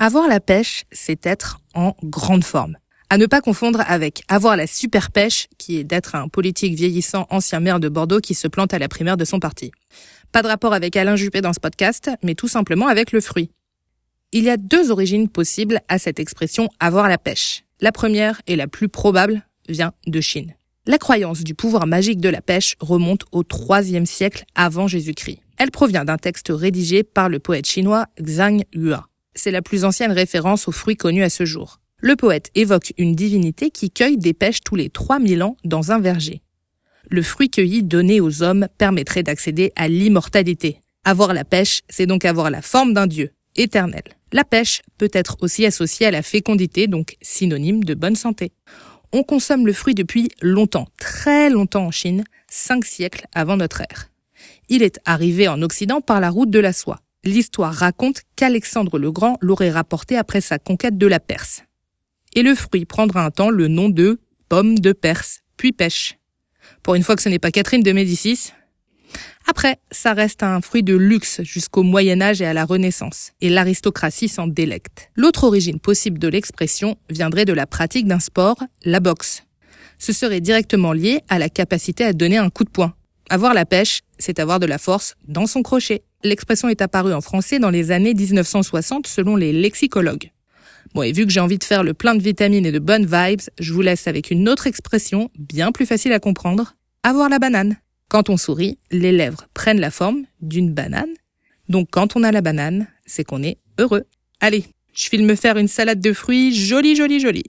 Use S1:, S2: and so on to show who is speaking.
S1: Avoir la pêche, c'est être en grande forme. À ne pas confondre avec avoir la super pêche, qui est d'être un politique vieillissant ancien maire de Bordeaux qui se plante à la primaire de son parti. Pas de rapport avec Alain Juppé dans ce podcast, mais tout simplement avec le fruit. Il y a deux origines possibles à cette expression avoir la pêche. La première et la plus probable vient de Chine. La croyance du pouvoir magique de la pêche remonte au IIIe siècle avant Jésus-Christ. Elle provient d'un texte rédigé par le poète chinois Zhang Yua c'est la plus ancienne référence aux fruits connus à ce jour. Le poète évoque une divinité qui cueille des pêches tous les 3000 ans dans un verger. Le fruit cueilli donné aux hommes permettrait d'accéder à l'immortalité. Avoir la pêche, c'est donc avoir la forme d'un dieu, éternel. La pêche peut être aussi associée à la fécondité, donc synonyme de bonne santé. On consomme le fruit depuis longtemps, très longtemps en Chine, cinq siècles avant notre ère. Il est arrivé en Occident par la route de la soie. L'histoire raconte qu'Alexandre le Grand l'aurait rapporté après sa conquête de la Perse. Et le fruit prendra un temps le nom de pomme de Perse, puis pêche. Pour une fois que ce n'est pas Catherine de Médicis. Après, ça reste un fruit de luxe jusqu'au Moyen Âge et à la Renaissance, et l'aristocratie s'en délecte. L'autre origine possible de l'expression viendrait de la pratique d'un sport, la boxe. Ce serait directement lié à la capacité à donner un coup de poing. Avoir la pêche, c'est avoir de la force dans son crochet. L'expression est apparue en français dans les années 1960 selon les lexicologues. Bon, et vu que j'ai envie de faire le plein de vitamines et de bonnes vibes, je vous laisse avec une autre expression bien plus facile à comprendre, avoir la banane. Quand on sourit, les lèvres prennent la forme d'une banane. Donc quand on a la banane, c'est qu'on est heureux. Allez, je file me faire une salade de fruits jolie, jolie, jolie.